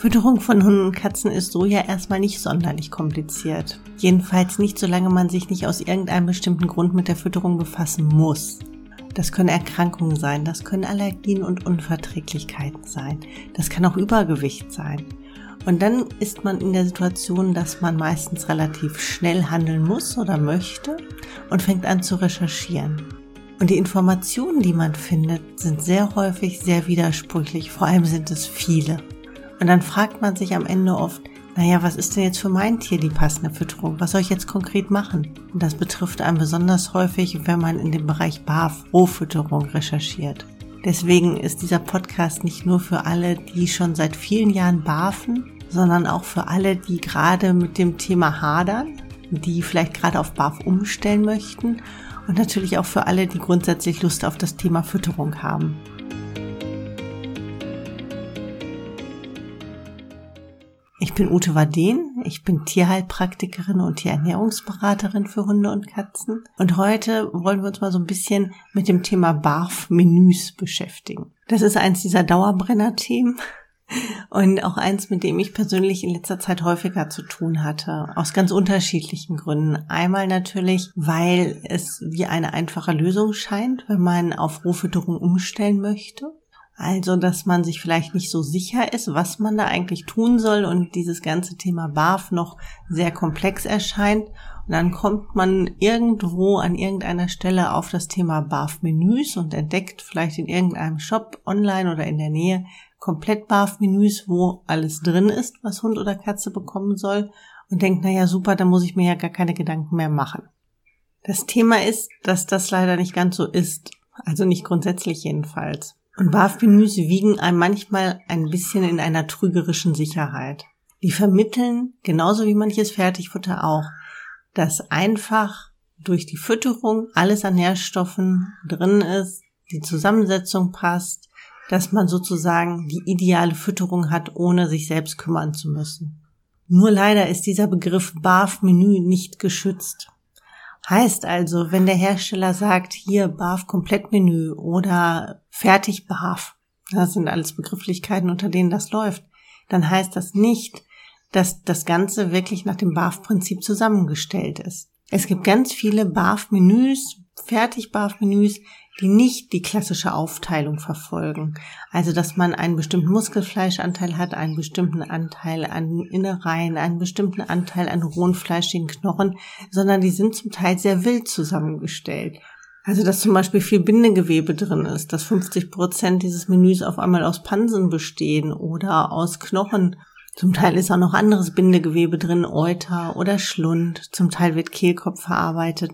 Fütterung von Hunden und Katzen ist so ja erstmal nicht sonderlich kompliziert. Jedenfalls nicht, solange man sich nicht aus irgendeinem bestimmten Grund mit der Fütterung befassen muss. Das können Erkrankungen sein, das können Allergien und Unverträglichkeiten sein, das kann auch Übergewicht sein. Und dann ist man in der Situation, dass man meistens relativ schnell handeln muss oder möchte und fängt an zu recherchieren. Und die Informationen, die man findet, sind sehr häufig sehr widersprüchlich, vor allem sind es viele. Und dann fragt man sich am Ende oft, naja, was ist denn jetzt für mein Tier die passende Fütterung? Was soll ich jetzt konkret machen? Und das betrifft einen besonders häufig, wenn man in dem Bereich BAF-Rohfütterung recherchiert. Deswegen ist dieser Podcast nicht nur für alle, die schon seit vielen Jahren barfen, sondern auch für alle, die gerade mit dem Thema hadern, die vielleicht gerade auf BAF umstellen möchten und natürlich auch für alle, die grundsätzlich Lust auf das Thema Fütterung haben. Ich bin Ute Waden, ich bin Tierheilpraktikerin und Tierernährungsberaterin für Hunde und Katzen. Und heute wollen wir uns mal so ein bisschen mit dem Thema BARF-Menüs beschäftigen. Das ist eins dieser Dauerbrenner-Themen und auch eins, mit dem ich persönlich in letzter Zeit häufiger zu tun hatte. Aus ganz unterschiedlichen Gründen. Einmal natürlich, weil es wie eine einfache Lösung scheint, wenn man auf Rohfütterung umstellen möchte. Also, dass man sich vielleicht nicht so sicher ist, was man da eigentlich tun soll und dieses ganze Thema BAF noch sehr komplex erscheint. Und dann kommt man irgendwo an irgendeiner Stelle auf das Thema BAF-Menüs und entdeckt vielleicht in irgendeinem Shop online oder in der Nähe komplett BAF-Menüs, wo alles drin ist, was Hund oder Katze bekommen soll und denkt, naja, super, dann muss ich mir ja gar keine Gedanken mehr machen. Das Thema ist, dass das leider nicht ganz so ist. Also nicht grundsätzlich jedenfalls. Und BAF-Menüs wiegen einem manchmal ein bisschen in einer trügerischen Sicherheit. Die vermitteln, genauso wie manches Fertigfutter auch, dass einfach durch die Fütterung alles an Nährstoffen drin ist, die Zusammensetzung passt, dass man sozusagen die ideale Fütterung hat, ohne sich selbst kümmern zu müssen. Nur leider ist dieser Begriff BAF-Menü nicht geschützt. Heißt also, wenn der Hersteller sagt, hier BAF Komplettmenü oder fertig BAF, das sind alles Begrifflichkeiten, unter denen das läuft, dann heißt das nicht, dass das Ganze wirklich nach dem BAF-Prinzip zusammengestellt ist. Es gibt ganz viele BAF-Menüs, Fertig-BAF-Menüs, die nicht die klassische Aufteilung verfolgen. Also, dass man einen bestimmten Muskelfleischanteil hat, einen bestimmten Anteil an Innereien, einen bestimmten Anteil an rohen fleischigen Knochen, sondern die sind zum Teil sehr wild zusammengestellt. Also, dass zum Beispiel viel Bindegewebe drin ist, dass 50 Prozent dieses Menüs auf einmal aus Pansen bestehen oder aus Knochen. Zum Teil ist auch noch anderes Bindegewebe drin, Euter oder Schlund. Zum Teil wird Kehlkopf verarbeitet.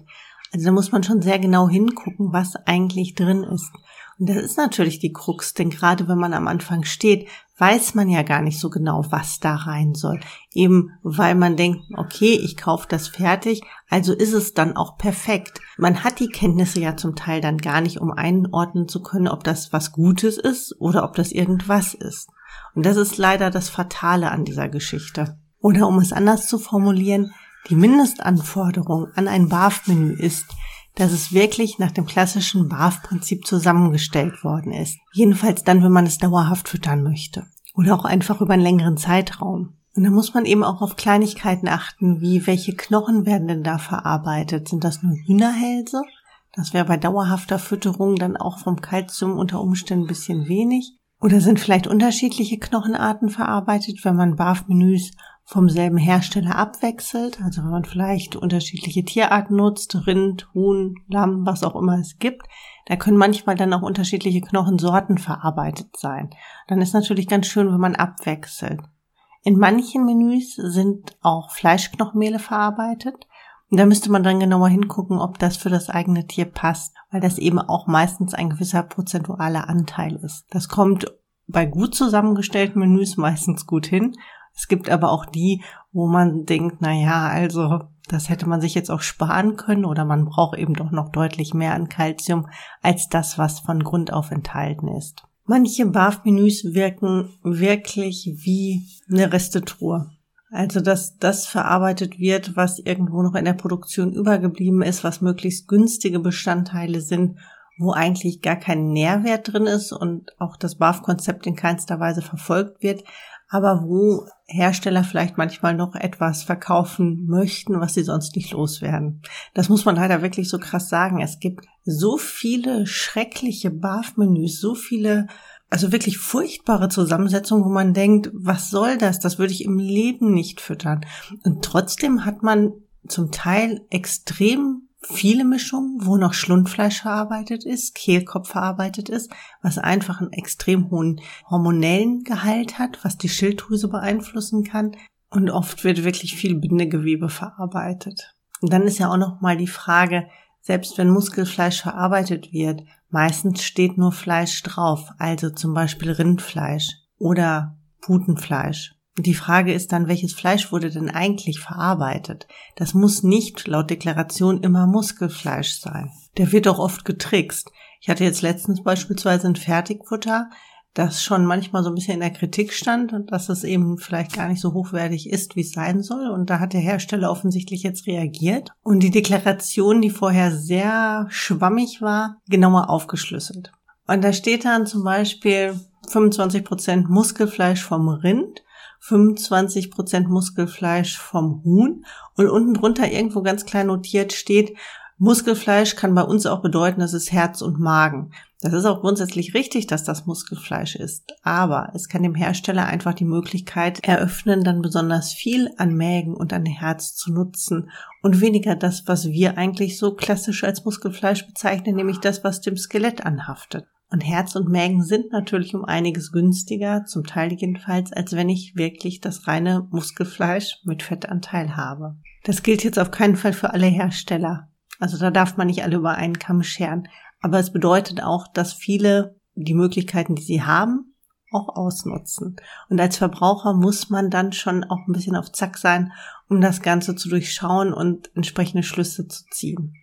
Also da muss man schon sehr genau hingucken, was eigentlich drin ist. Und das ist natürlich die Krux, denn gerade wenn man am Anfang steht, weiß man ja gar nicht so genau, was da rein soll. Eben weil man denkt, okay, ich kaufe das fertig, also ist es dann auch perfekt. Man hat die Kenntnisse ja zum Teil dann gar nicht, um einordnen zu können, ob das was Gutes ist oder ob das irgendwas ist. Und das ist leider das Fatale an dieser Geschichte. Oder um es anders zu formulieren, die Mindestanforderung an ein BAF-Menü ist, dass es wirklich nach dem klassischen BAF-Prinzip zusammengestellt worden ist. Jedenfalls dann, wenn man es dauerhaft füttern möchte. Oder auch einfach über einen längeren Zeitraum. Und da muss man eben auch auf Kleinigkeiten achten, wie welche Knochen werden denn da verarbeitet? Sind das nur Hühnerhälse? Das wäre bei dauerhafter Fütterung dann auch vom Kalzium unter Umständen ein bisschen wenig. Oder sind vielleicht unterschiedliche Knochenarten verarbeitet, wenn man BAF-Menüs vom selben Hersteller abwechselt, also wenn man vielleicht unterschiedliche Tierarten nutzt, Rind, Huhn, Lamm, was auch immer es gibt, da können manchmal dann auch unterschiedliche Knochensorten verarbeitet sein. Dann ist natürlich ganz schön, wenn man abwechselt. In manchen Menüs sind auch Fleischknochenmehle verarbeitet. Und da müsste man dann genauer hingucken, ob das für das eigene Tier passt, weil das eben auch meistens ein gewisser prozentualer Anteil ist. Das kommt bei gut zusammengestellten Menüs meistens gut hin es gibt aber auch die, wo man denkt, na ja, also das hätte man sich jetzt auch sparen können oder man braucht eben doch noch deutlich mehr an Kalzium als das, was von Grund auf enthalten ist. Manche BAF-Menüs wirken wirklich wie eine Restetruhe. Also, dass das verarbeitet wird, was irgendwo noch in der Produktion übergeblieben ist, was möglichst günstige Bestandteile sind, wo eigentlich gar kein Nährwert drin ist und auch das BAF-Konzept in keinster Weise verfolgt wird, aber wo Hersteller vielleicht manchmal noch etwas verkaufen möchten, was sie sonst nicht loswerden. Das muss man leider wirklich so krass sagen. Es gibt so viele schreckliche BAF-Menüs, so viele also wirklich furchtbare Zusammensetzungen, wo man denkt, was soll das? Das würde ich im Leben nicht füttern. Und trotzdem hat man zum Teil extrem viele Mischungen, wo noch Schlundfleisch verarbeitet ist, Kehlkopf verarbeitet ist, was einfach einen extrem hohen hormonellen Gehalt hat, was die Schilddrüse beeinflussen kann. Und oft wird wirklich viel Bindegewebe verarbeitet. Und dann ist ja auch noch mal die Frage, selbst wenn Muskelfleisch verarbeitet wird, meistens steht nur Fleisch drauf, also zum Beispiel Rindfleisch oder Putenfleisch die Frage ist dann, welches Fleisch wurde denn eigentlich verarbeitet? Das muss nicht laut Deklaration immer Muskelfleisch sein. Der wird auch oft getrickst. Ich hatte jetzt letztens beispielsweise ein Fertigfutter, das schon manchmal so ein bisschen in der Kritik stand und dass es eben vielleicht gar nicht so hochwertig ist, wie es sein soll. Und da hat der Hersteller offensichtlich jetzt reagiert und die Deklaration, die vorher sehr schwammig war, genauer aufgeschlüsselt. Und da steht dann zum Beispiel 25 Prozent Muskelfleisch vom Rind 25 Prozent Muskelfleisch vom Huhn und unten drunter irgendwo ganz klein notiert steht, Muskelfleisch kann bei uns auch bedeuten, dass es Herz und Magen. Das ist auch grundsätzlich richtig, dass das Muskelfleisch ist, aber es kann dem Hersteller einfach die Möglichkeit eröffnen, dann besonders viel an Mägen und an Herz zu nutzen und weniger das, was wir eigentlich so klassisch als Muskelfleisch bezeichnen, nämlich das, was dem Skelett anhaftet. Und Herz und Mägen sind natürlich um einiges günstiger, zum Teil jedenfalls, als wenn ich wirklich das reine Muskelfleisch mit Fettanteil habe. Das gilt jetzt auf keinen Fall für alle Hersteller. Also da darf man nicht alle über einen Kamm scheren. Aber es bedeutet auch, dass viele die Möglichkeiten, die sie haben, auch ausnutzen. Und als Verbraucher muss man dann schon auch ein bisschen auf Zack sein, um das Ganze zu durchschauen und entsprechende Schlüsse zu ziehen.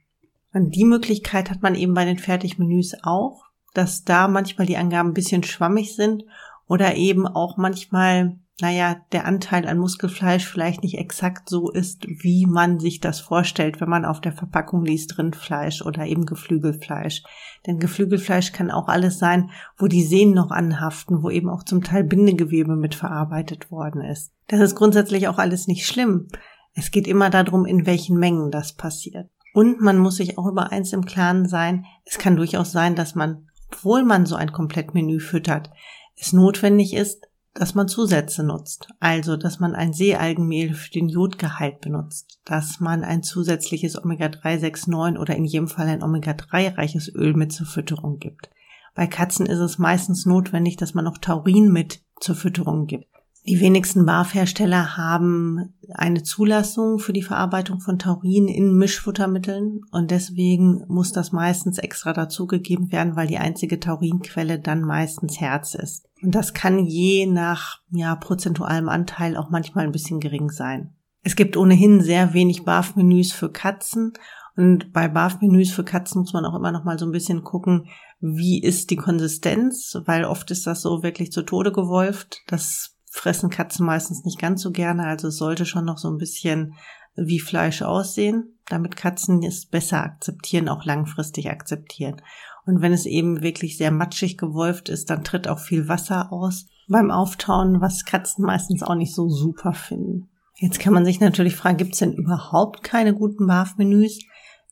Und die Möglichkeit hat man eben bei den Fertigmenüs auch dass da manchmal die Angaben ein bisschen schwammig sind oder eben auch manchmal, naja, der Anteil an Muskelfleisch vielleicht nicht exakt so ist, wie man sich das vorstellt, wenn man auf der Verpackung liest Rindfleisch oder eben Geflügelfleisch. Denn Geflügelfleisch kann auch alles sein, wo die Sehnen noch anhaften, wo eben auch zum Teil Bindegewebe mit verarbeitet worden ist. Das ist grundsätzlich auch alles nicht schlimm. Es geht immer darum, in welchen Mengen das passiert. Und man muss sich auch über eins im Klaren sein, es kann durchaus sein, dass man obwohl man so ein Komplettmenü füttert, es notwendig ist, dass man Zusätze nutzt. Also, dass man ein Seealgenmehl für den Jodgehalt benutzt, dass man ein zusätzliches Omega-369 oder in jedem Fall ein Omega-3-reiches Öl mit zur Fütterung gibt. Bei Katzen ist es meistens notwendig, dass man noch Taurin mit zur Fütterung gibt. Die wenigsten Barfhersteller haben eine Zulassung für die Verarbeitung von Taurin in Mischfuttermitteln und deswegen muss das meistens extra dazugegeben werden, weil die einzige Taurinquelle dann meistens Herz ist. Und das kann je nach ja, prozentualem Anteil auch manchmal ein bisschen gering sein. Es gibt ohnehin sehr wenig Barf-Menüs für Katzen und bei Barf-Menüs für Katzen muss man auch immer noch mal so ein bisschen gucken, wie ist die Konsistenz, weil oft ist das so wirklich zu Tode gewolft. Das fressen Katzen meistens nicht ganz so gerne, also es sollte schon noch so ein bisschen wie Fleisch aussehen, damit Katzen es besser akzeptieren, auch langfristig akzeptieren. Und wenn es eben wirklich sehr matschig gewolft ist, dann tritt auch viel Wasser aus beim Auftauen, was Katzen meistens auch nicht so super finden. Jetzt kann man sich natürlich fragen, gibt es denn überhaupt keine guten BAF-Menüs?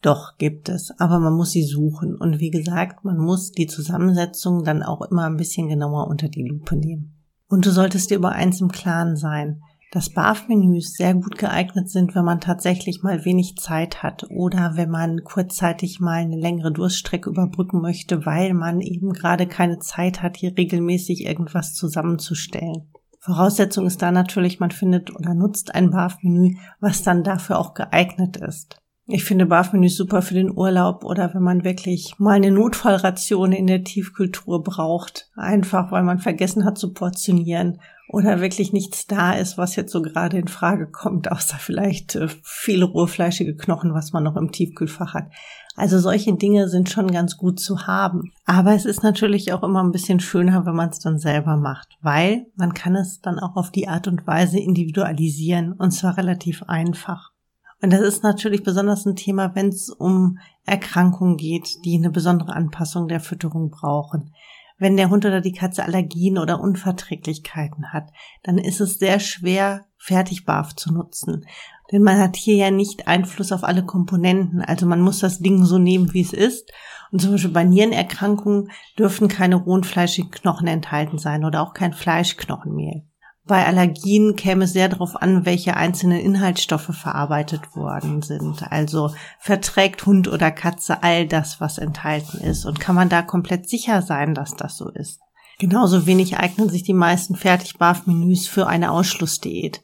Doch, gibt es, aber man muss sie suchen. Und wie gesagt, man muss die Zusammensetzung dann auch immer ein bisschen genauer unter die Lupe nehmen. Und du solltest dir über eins im Klaren sein, dass BAF-Menüs sehr gut geeignet sind, wenn man tatsächlich mal wenig Zeit hat oder wenn man kurzzeitig mal eine längere Durststrecke überbrücken möchte, weil man eben gerade keine Zeit hat, hier regelmäßig irgendwas zusammenzustellen. Voraussetzung ist da natürlich, man findet oder nutzt ein BAF-Menü, was dann dafür auch geeignet ist. Ich finde BAF-Menüs super für den Urlaub oder wenn man wirklich mal eine Notfallration in der Tiefkultur braucht. Einfach, weil man vergessen hat zu portionieren oder wirklich nichts da ist, was jetzt so gerade in Frage kommt, außer vielleicht äh, viele rohfleischige Knochen, was man noch im Tiefkühlfach hat. Also solche Dinge sind schon ganz gut zu haben. Aber es ist natürlich auch immer ein bisschen schöner, wenn man es dann selber macht, weil man kann es dann auch auf die Art und Weise individualisieren und zwar relativ einfach. Und das ist natürlich besonders ein Thema, wenn es um Erkrankungen geht, die eine besondere Anpassung der Fütterung brauchen. wenn der Hund oder die Katze Allergien oder Unverträglichkeiten hat, dann ist es sehr schwer, Fertigbarf zu nutzen. Denn man hat hier ja nicht Einfluss auf alle Komponenten. Also man muss das Ding so nehmen, wie es ist. Und zum Beispiel bei Nierenerkrankungen dürfen keine rohen fleischigen Knochen enthalten sein oder auch kein Fleischknochenmehl. Bei Allergien käme es sehr darauf an, welche einzelnen Inhaltsstoffe verarbeitet worden sind. Also verträgt Hund oder Katze all das, was enthalten ist. Und kann man da komplett sicher sein, dass das so ist. Genauso wenig eignen sich die meisten Fertigbarf-Menüs für eine Ausschlussdiät.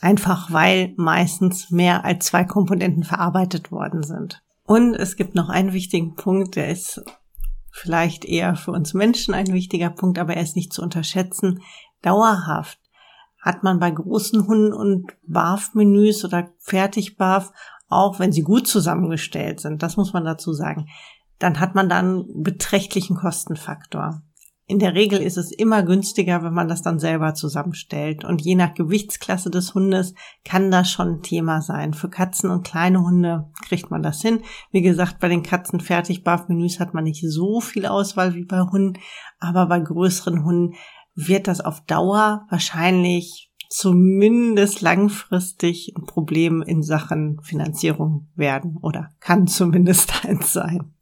Einfach weil meistens mehr als zwei Komponenten verarbeitet worden sind. Und es gibt noch einen wichtigen Punkt, der ist vielleicht eher für uns Menschen ein wichtiger Punkt, aber er ist nicht zu unterschätzen. Dauerhaft hat man bei großen Hunden und Barf-Menüs oder Fertig-Barf, auch wenn sie gut zusammengestellt sind, das muss man dazu sagen, dann hat man dann beträchtlichen Kostenfaktor. In der Regel ist es immer günstiger, wenn man das dann selber zusammenstellt. Und je nach Gewichtsklasse des Hundes kann das schon ein Thema sein. Für Katzen und kleine Hunde kriegt man das hin. Wie gesagt, bei den Katzen fertig Menüs hat man nicht so viel Auswahl wie bei Hunden. Aber bei größeren Hunden wird das auf Dauer wahrscheinlich zumindest langfristig ein Problem in Sachen Finanzierung werden oder kann zumindest eins sein.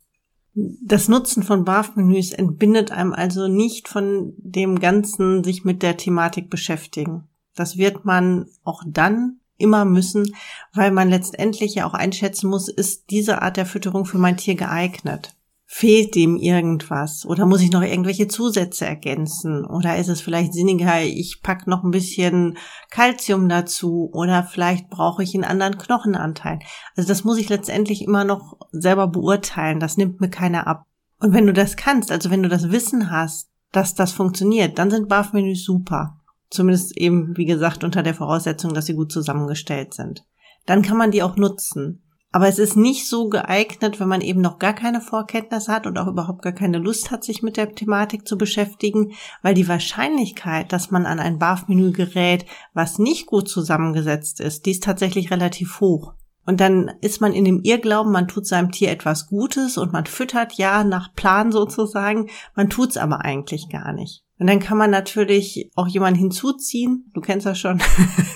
Das Nutzen von BAF-Menüs entbindet einem also nicht von dem Ganzen sich mit der Thematik beschäftigen. Das wird man auch dann immer müssen, weil man letztendlich ja auch einschätzen muss, ist diese Art der Fütterung für mein Tier geeignet? Fehlt dem irgendwas? Oder muss ich noch irgendwelche Zusätze ergänzen? Oder ist es vielleicht sinniger, ich pack noch ein bisschen Kalzium dazu? Oder vielleicht brauche ich einen anderen Knochenanteil? Also das muss ich letztendlich immer noch selber beurteilen. Das nimmt mir keiner ab. Und wenn du das kannst, also wenn du das Wissen hast, dass das funktioniert, dann sind BAF-Menüs super. Zumindest eben, wie gesagt, unter der Voraussetzung, dass sie gut zusammengestellt sind. Dann kann man die auch nutzen. Aber es ist nicht so geeignet, wenn man eben noch gar keine Vorkenntnisse hat und auch überhaupt gar keine Lust hat, sich mit der Thematik zu beschäftigen, weil die Wahrscheinlichkeit, dass man an ein BAF-Menü gerät, was nicht gut zusammengesetzt ist, die ist tatsächlich relativ hoch. Und dann ist man in dem Irrglauben, man tut seinem Tier etwas Gutes und man füttert ja nach Plan sozusagen, man tut's aber eigentlich gar nicht. Und dann kann man natürlich auch jemanden hinzuziehen, du kennst das schon,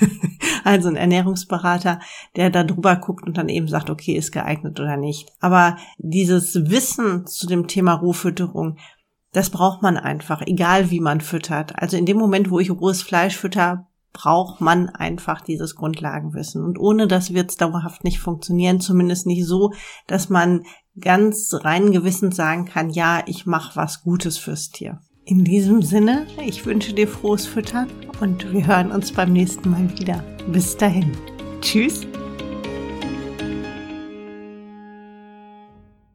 also ein Ernährungsberater, der da drüber guckt und dann eben sagt, okay, ist geeignet oder nicht. Aber dieses Wissen zu dem Thema Rohfütterung, das braucht man einfach, egal wie man füttert. Also in dem Moment, wo ich rohes Fleisch fütter, braucht man einfach dieses Grundlagenwissen. Und ohne das wird es dauerhaft nicht funktionieren, zumindest nicht so, dass man ganz rein gewissend sagen kann, ja, ich mache was Gutes fürs Tier. In diesem Sinne, ich wünsche dir frohes Füttern und wir hören uns beim nächsten Mal wieder. Bis dahin. Tschüss.